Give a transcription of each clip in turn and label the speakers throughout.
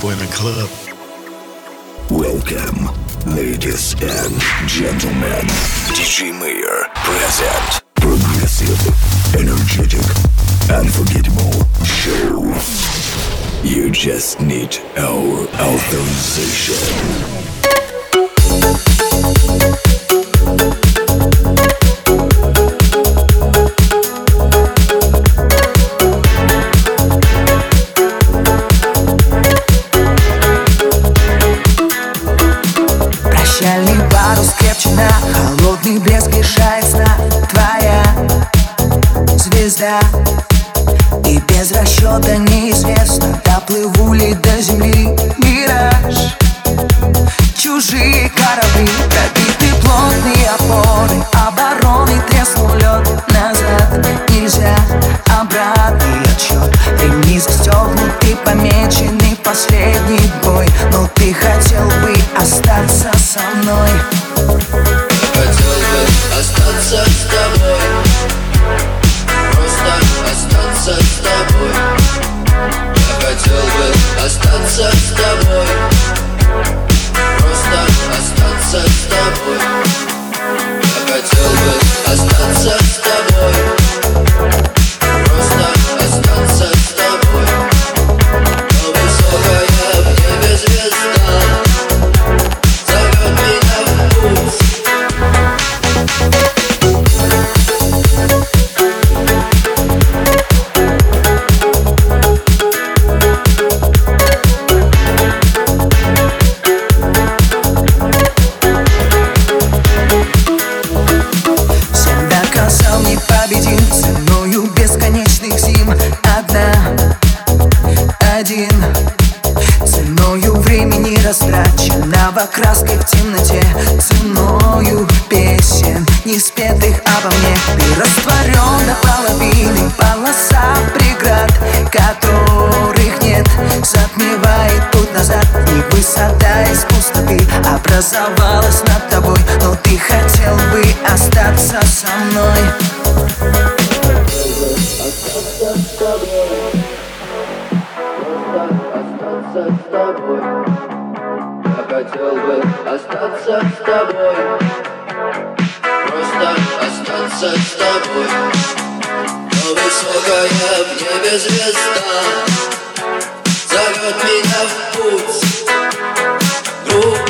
Speaker 1: boy in club.
Speaker 2: Welcome, ladies and gentlemen. DJ Mayor present. Progressive, energetic, unforgettable show. You just need our authorization.
Speaker 3: Снова краской в темноте Ценою песен Не спетых обо мне. Ты растворен до половины Полоса преград Которых нет. Затмевает путь назад И высота из пустоты Образовалась над тобой. Но ты хотел бы остаться со мной остаться с тобой.
Speaker 4: Просто остаться с тобой. Но высокая в небе звезда Зовет меня в путь. Группа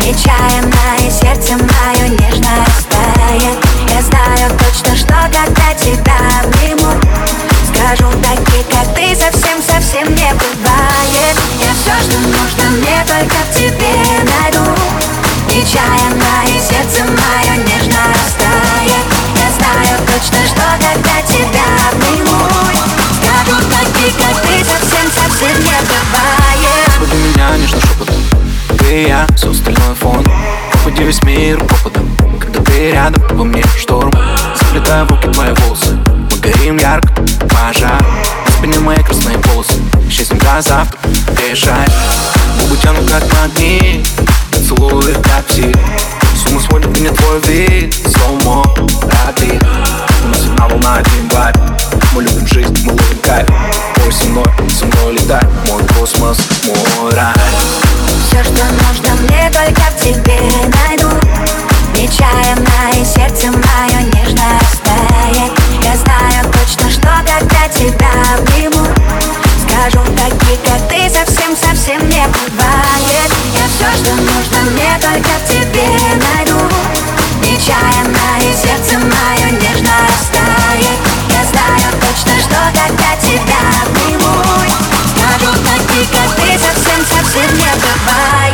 Speaker 5: Нечаянное сердце мое нежно растает. Я знаю точно, что когда тебя обниму Скажу такие, как ты, совсем-совсем не бывает. Я все, что нужно мне, только в тебе найду. Нечаянно и сердце мое нежно растает. Я знаю точно, что когда тебя обниму Скажу такие, как ты, совсем-совсем не бывает.
Speaker 6: Буду меня нежно шепотом Ты и я, все остальное фон. Как весь мир попадом Когда ты рядом, во мне шторм. Заплетаю в руки твои волосы Мы горим ярко, пожар. На спине мои красные полосы Счастьем до завтра решай Губы тянут как магнит Поцелует как псих С ума сводит меня твой вид Слоумо, рапид У нас одна волна, один вайб Мы любим жизнь, мы ловим кайф. Ой, со мной, со мной летай Мой космос, мой рай
Speaker 7: Все, что нужно мне, только в тебе найду. Нечаянно и сердце мое нежно растает. Я знаю точно, что когда тебя обниму. Скажу такие, как ты, совсем-совсем не бывает. Я все, что нужно мне, только в тебе найду. Нечаянно и сердце мое нежно растает. Я знаю точно, что когда тебя обниму. Скажу такие, как ты, совсем-совсем не бывает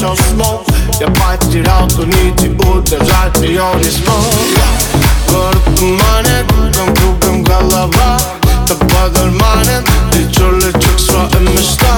Speaker 7: push
Speaker 8: of smoke Я
Speaker 9: потерял ту нить и удержать ее не смог Город туманит, кругом кругом голова Тобой дурманит, лечу, лечу к своим мечтам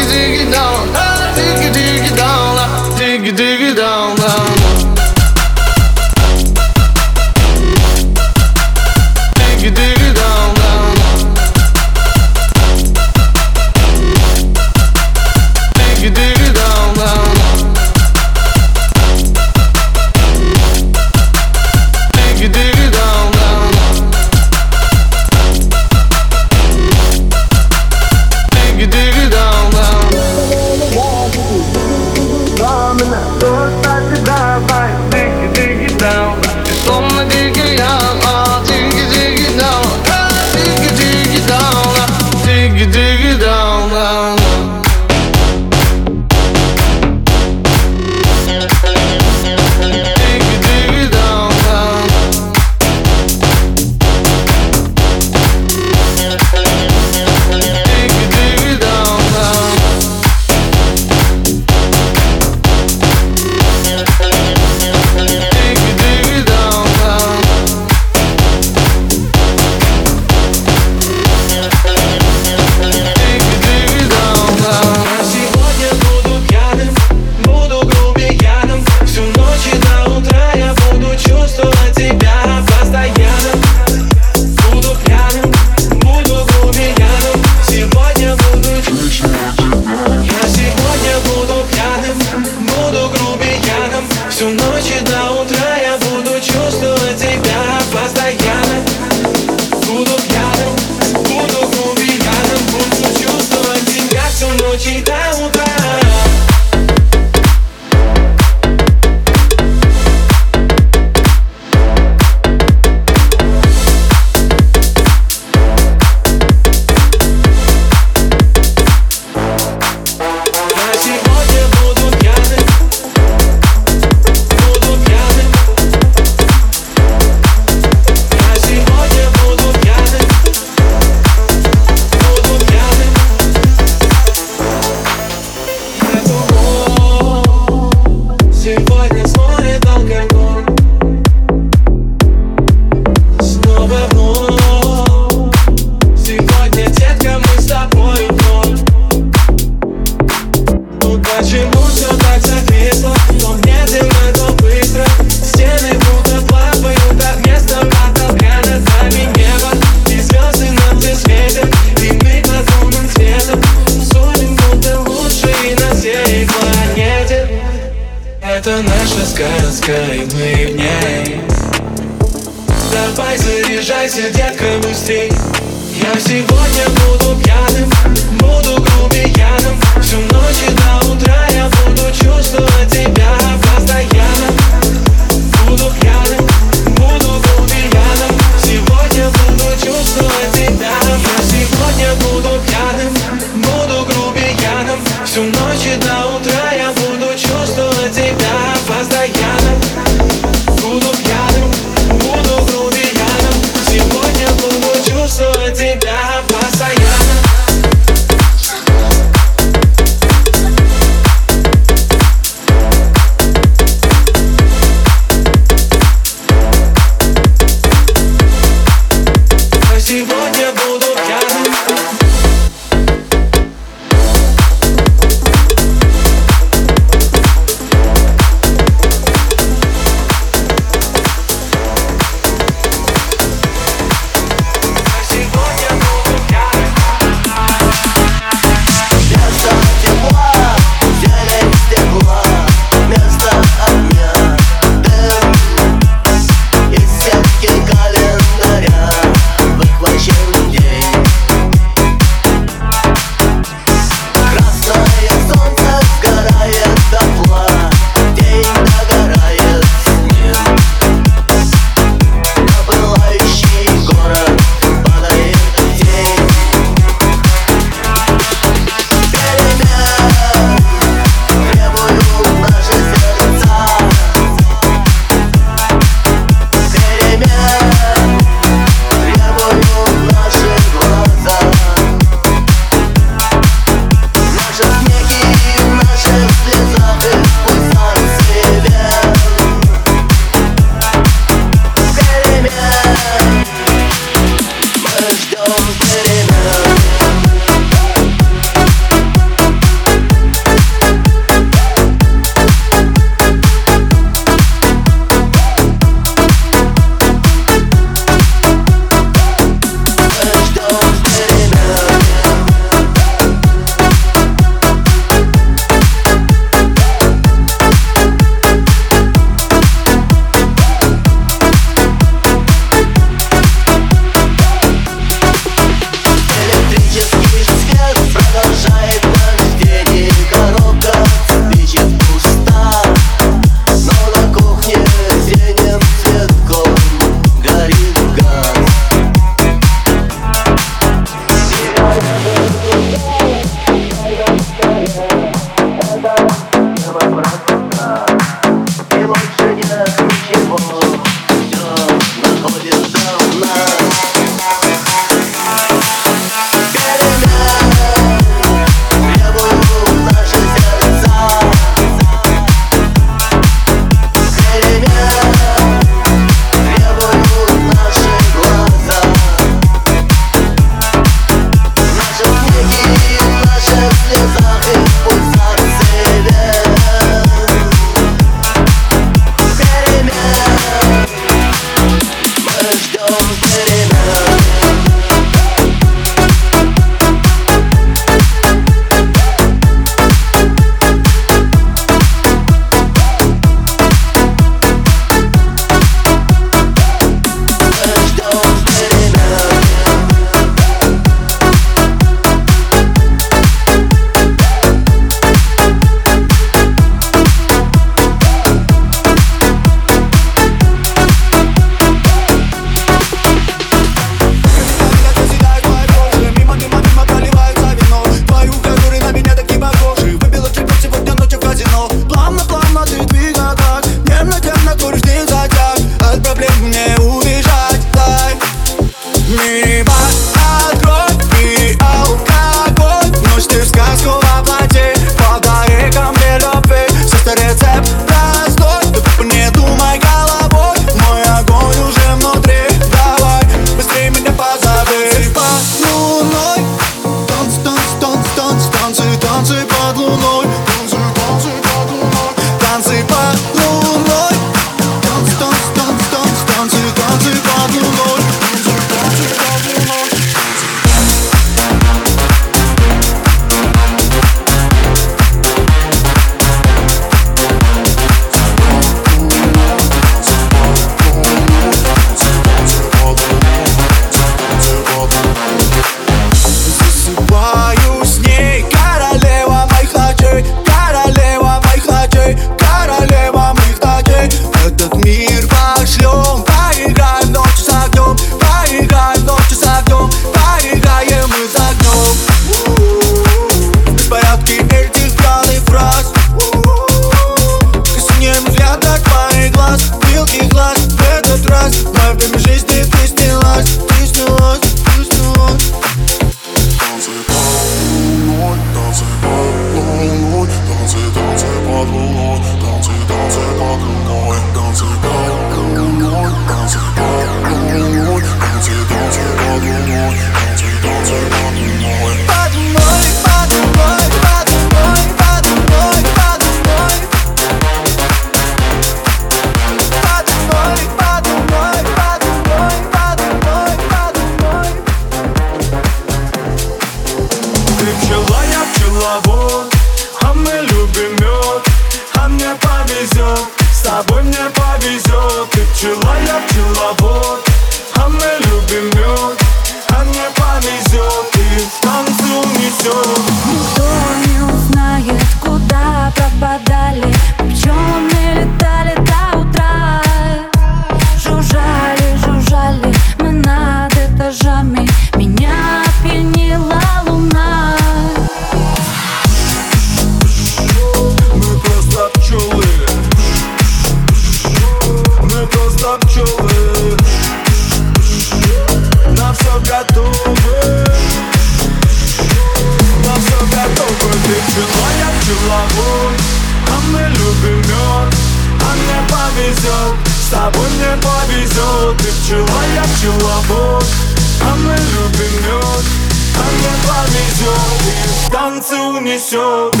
Speaker 9: so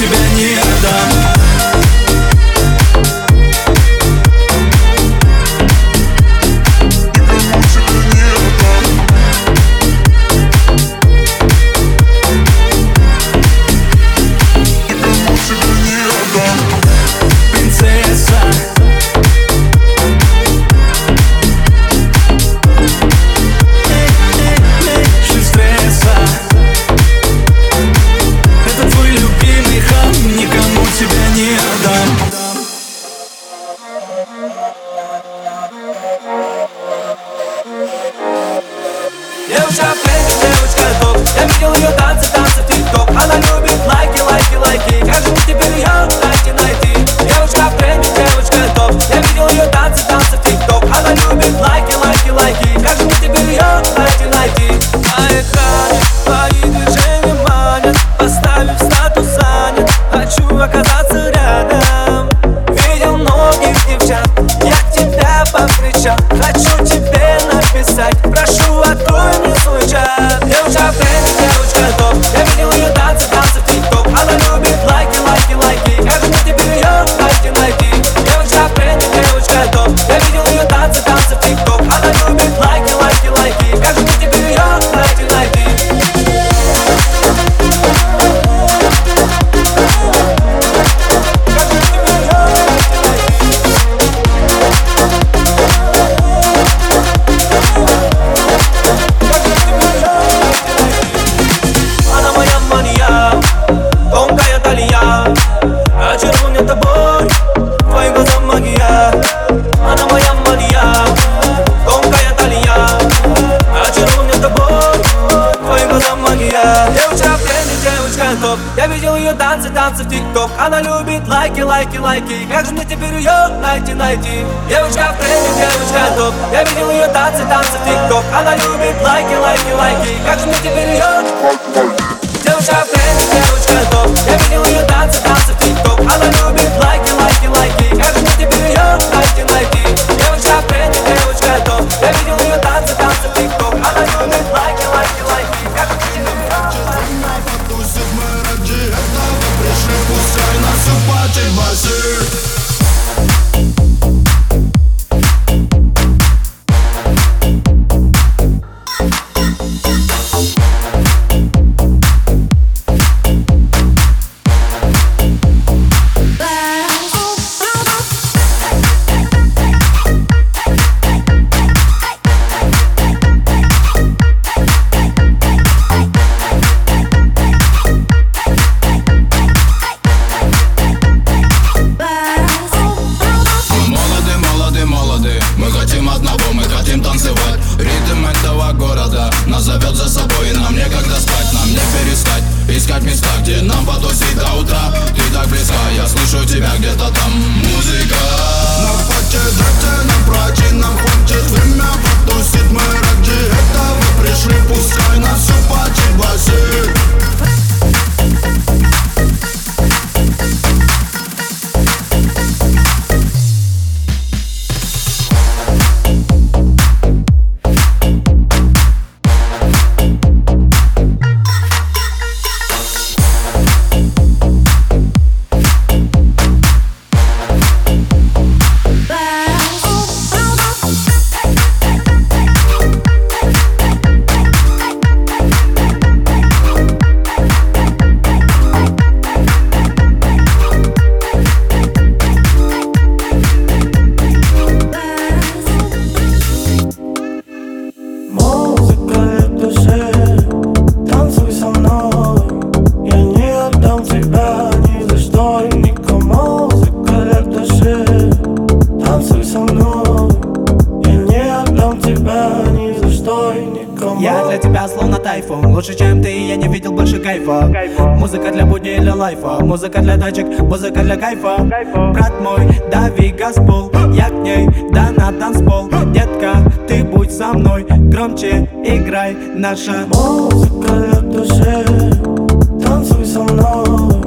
Speaker 9: тебя не
Speaker 10: отдам.
Speaker 3: коньков Я видел ее танцы, танцы в тикток. Она любит лайки, лайки, лайки. Как же мне теперь ее найти, найти? Девочка в тренде, девочка топ. Я видел ее танцы, танцы в тикток. Она любит лайки, лайки, лайки. Как же мне теперь ее Девочка в тренде, девочка топ. Я видел ее танцы, танцы в тикток. Она любит лайки, лайки, лайки. Как же мне теперь ее найти, найти? Девочка в тренде, девочка топ. Я видел ее танцы, танцы в тикток. Она любит лайки
Speaker 11: лайфа Музыка для тачек, музыка для кайфа. Брат мой, дави газпол Я к ней, да на танцпол. Детка, ты будь со мной Громче играй наша
Speaker 7: Музыка для души. Танцуй со мной.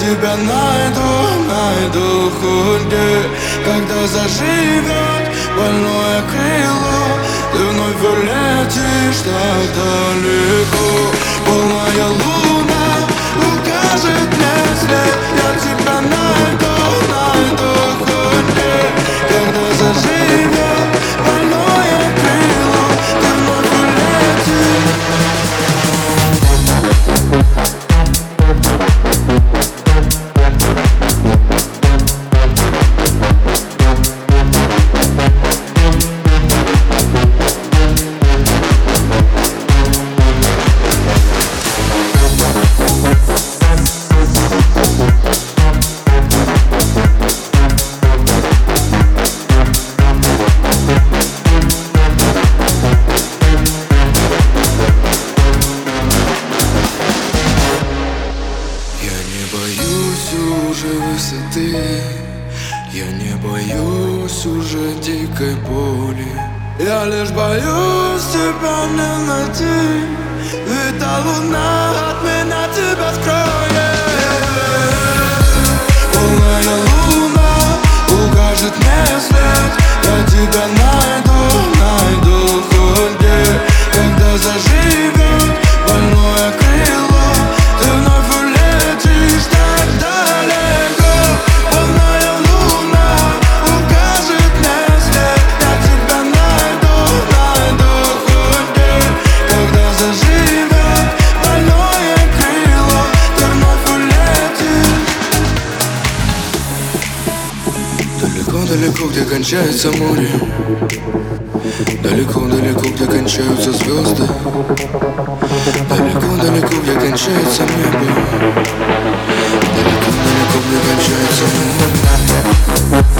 Speaker 7: тебя
Speaker 12: найду, найду хоть где Когда заживет больное крыло Ты вновь улетишь так далеко. Полная луна укажет мне свет. Я тебя
Speaker 13: найду, найду хоть где Когда заживет далеко, где
Speaker 14: кончается море Далеко, далеко, где кончаются звезды. Далеко, далеко, где кончается небо. Далеко, далеко, где кончается море.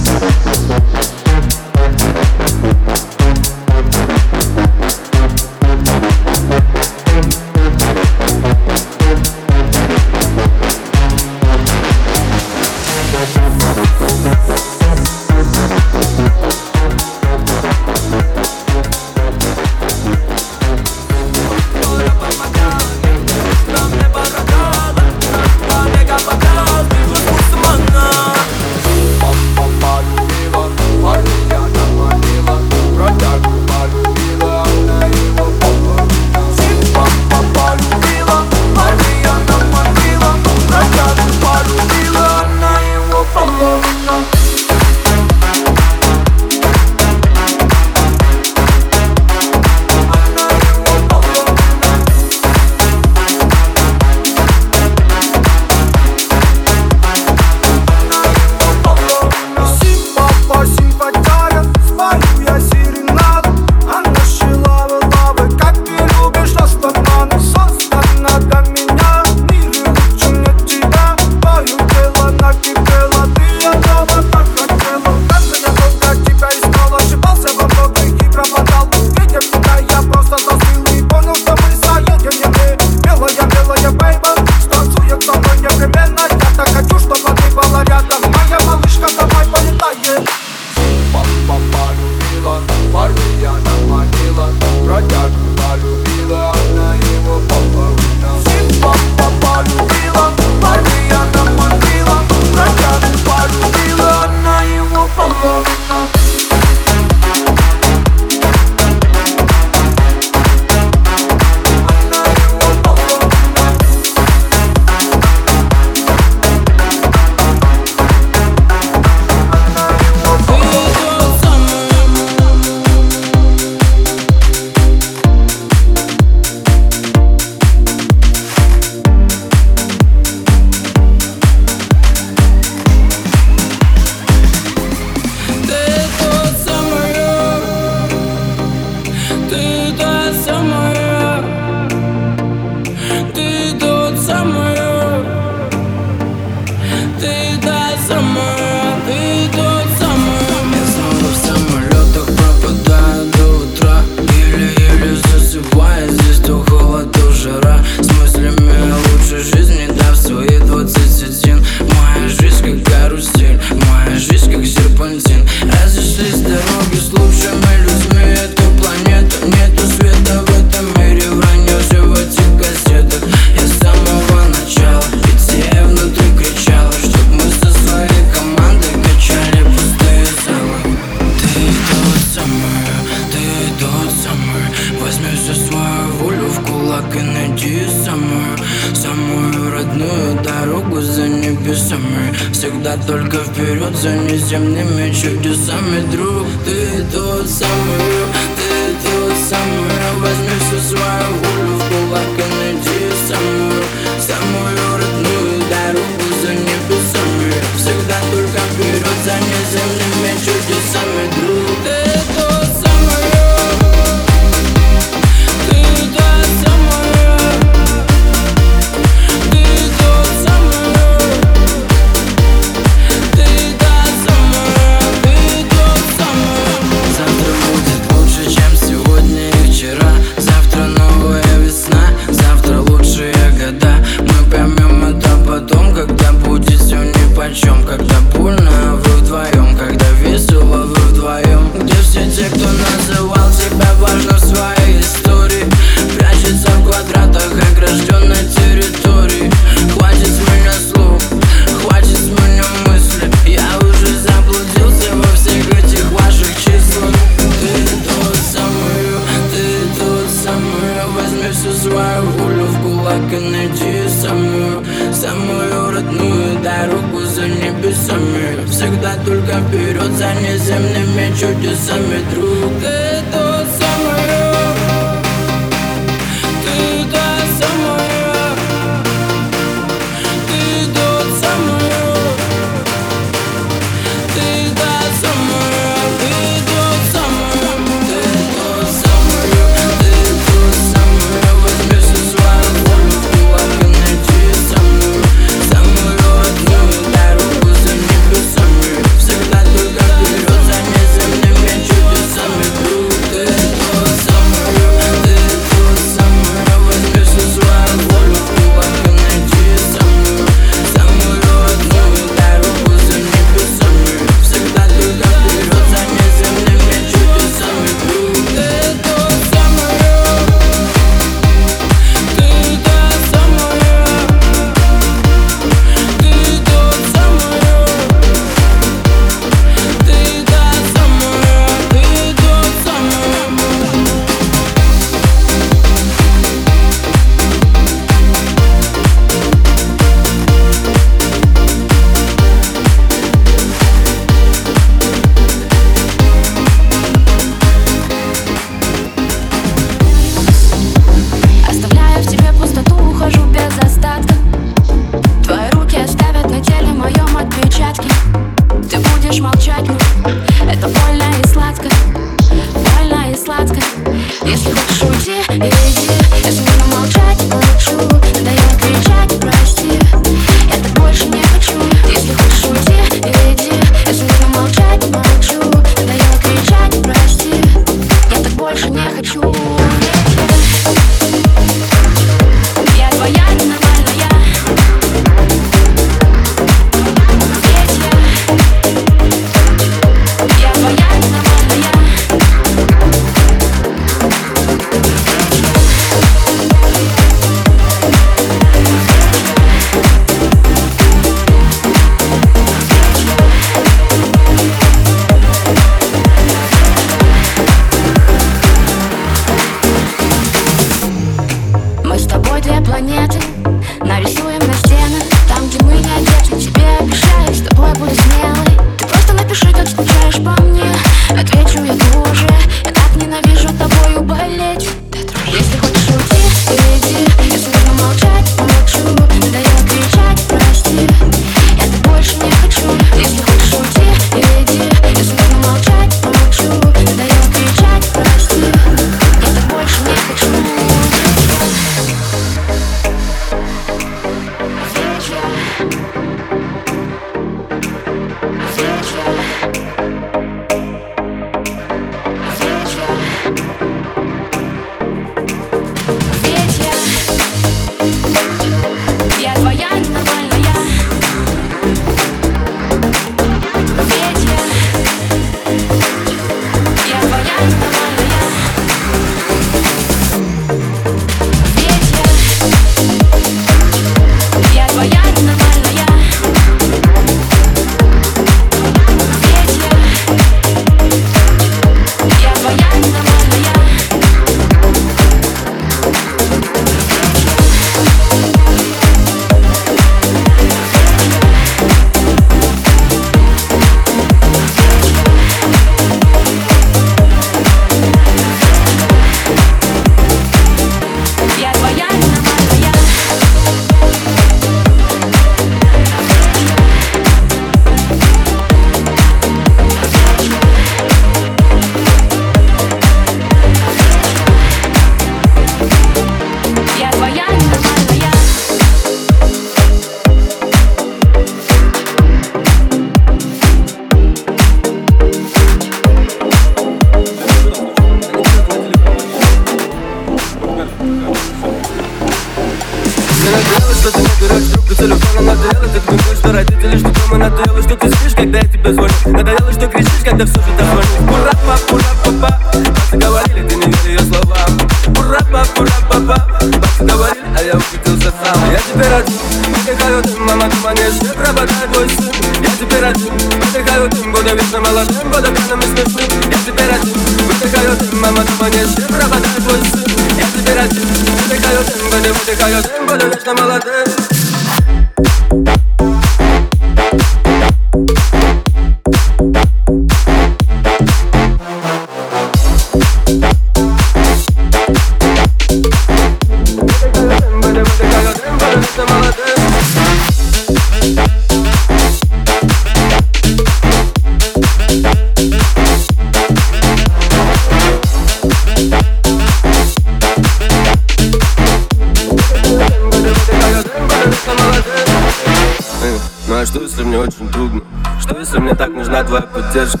Speaker 3: Мне очень трудно? Что если мне так нужна твоя поддержка?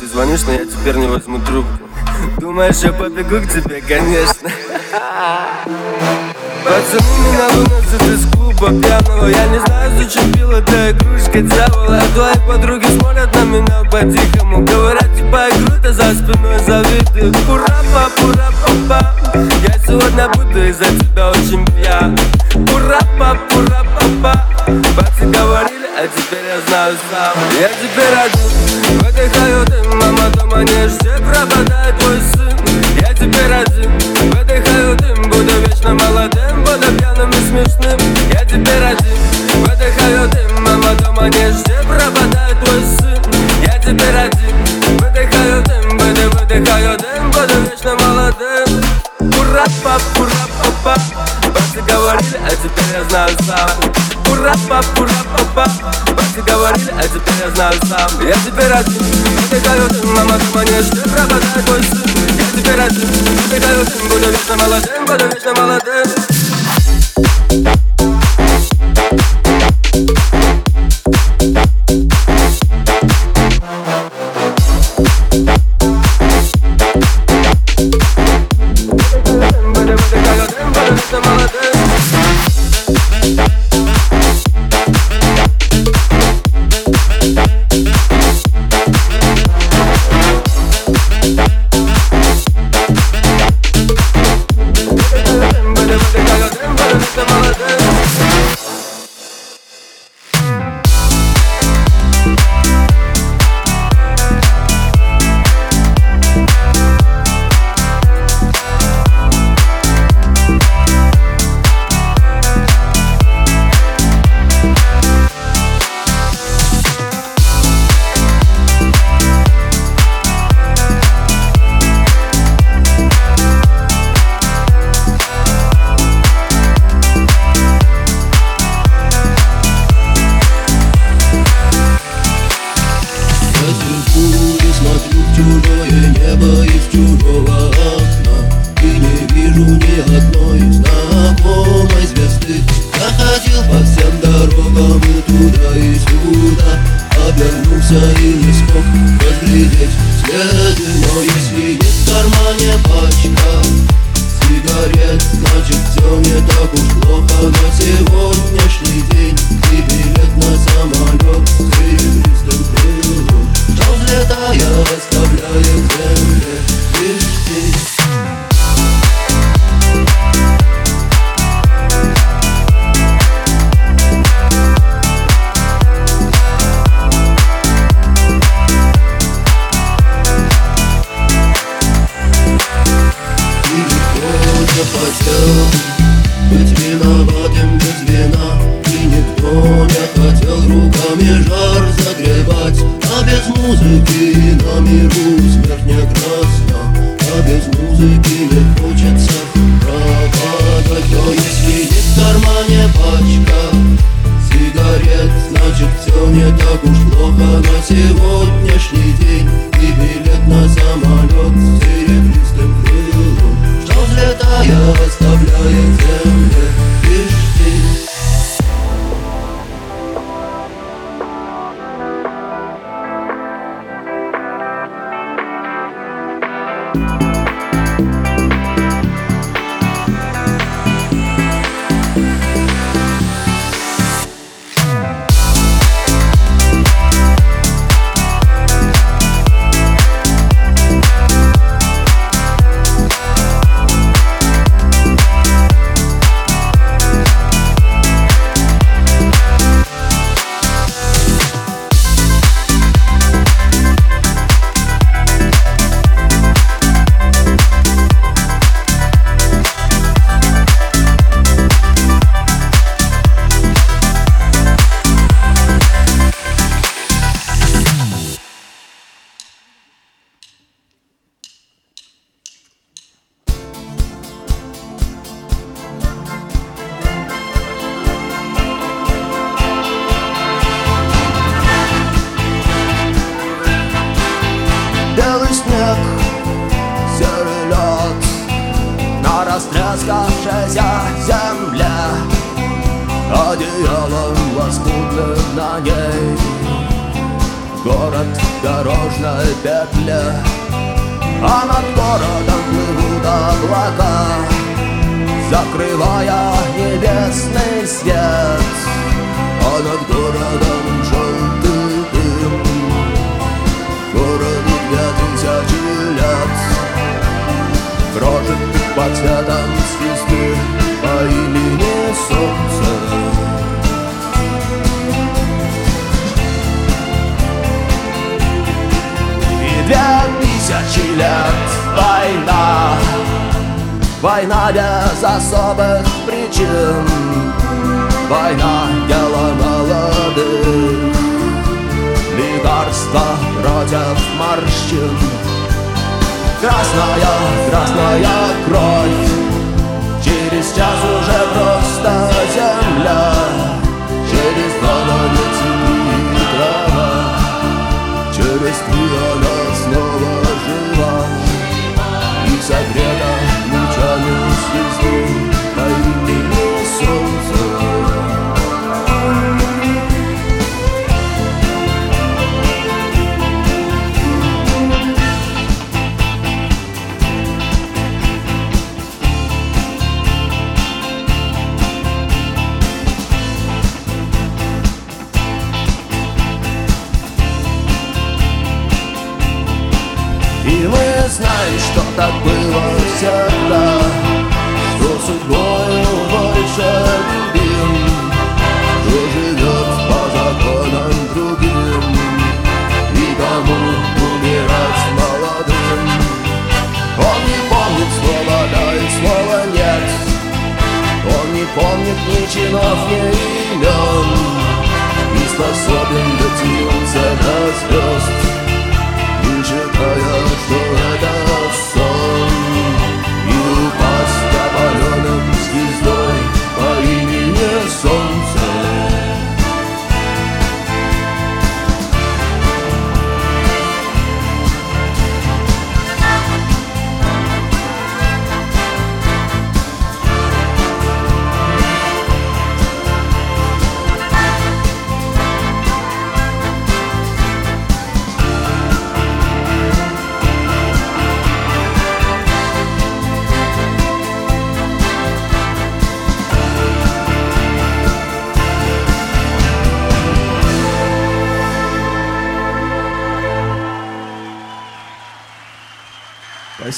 Speaker 3: Ты звонишь, но я теперь не возьму трубку. Думаешь, я побегу к тебе, конечно. Пацаны меня выносят из клуба пьяного. Я не знаю, зачем пила эта игрушка дьявола. А твои подруги смотрят на меня по-тихому Говорят, типа игру-то за спиной завидуют Ура, пап, ура, папа Я сегодня буду из-за тебя очень пьян. Ура, пап, ура, папа Бабцы говорили, а теперь я знаю сам. Я теперь один, выдыхаю дым Мама дома не ждет, пропадает твой сын. Я теперь один, выдыхаю дым Буду вечно молодым, буду пьяным и смешным. Я теперь один, выдыхаю дым Мама дома не ждет, пропадает твой сын. Я теперь один, выдыхаю дым Буду выдыхаю дым, буду вечно молодым. Ура, пап, ура, папа. Бабцы говорили, а теперь я знаю сам Ура, пап, ура, папа. Бабцы говорили, а теперь я знаю сам. Я теперь один, выдыхаю дым Мама дома не ждет, пропадает твой сын. Я теперь один, выдыхаю дым Буду вечно молодым, буду вечно молодым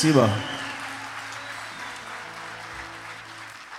Speaker 1: Спасибо.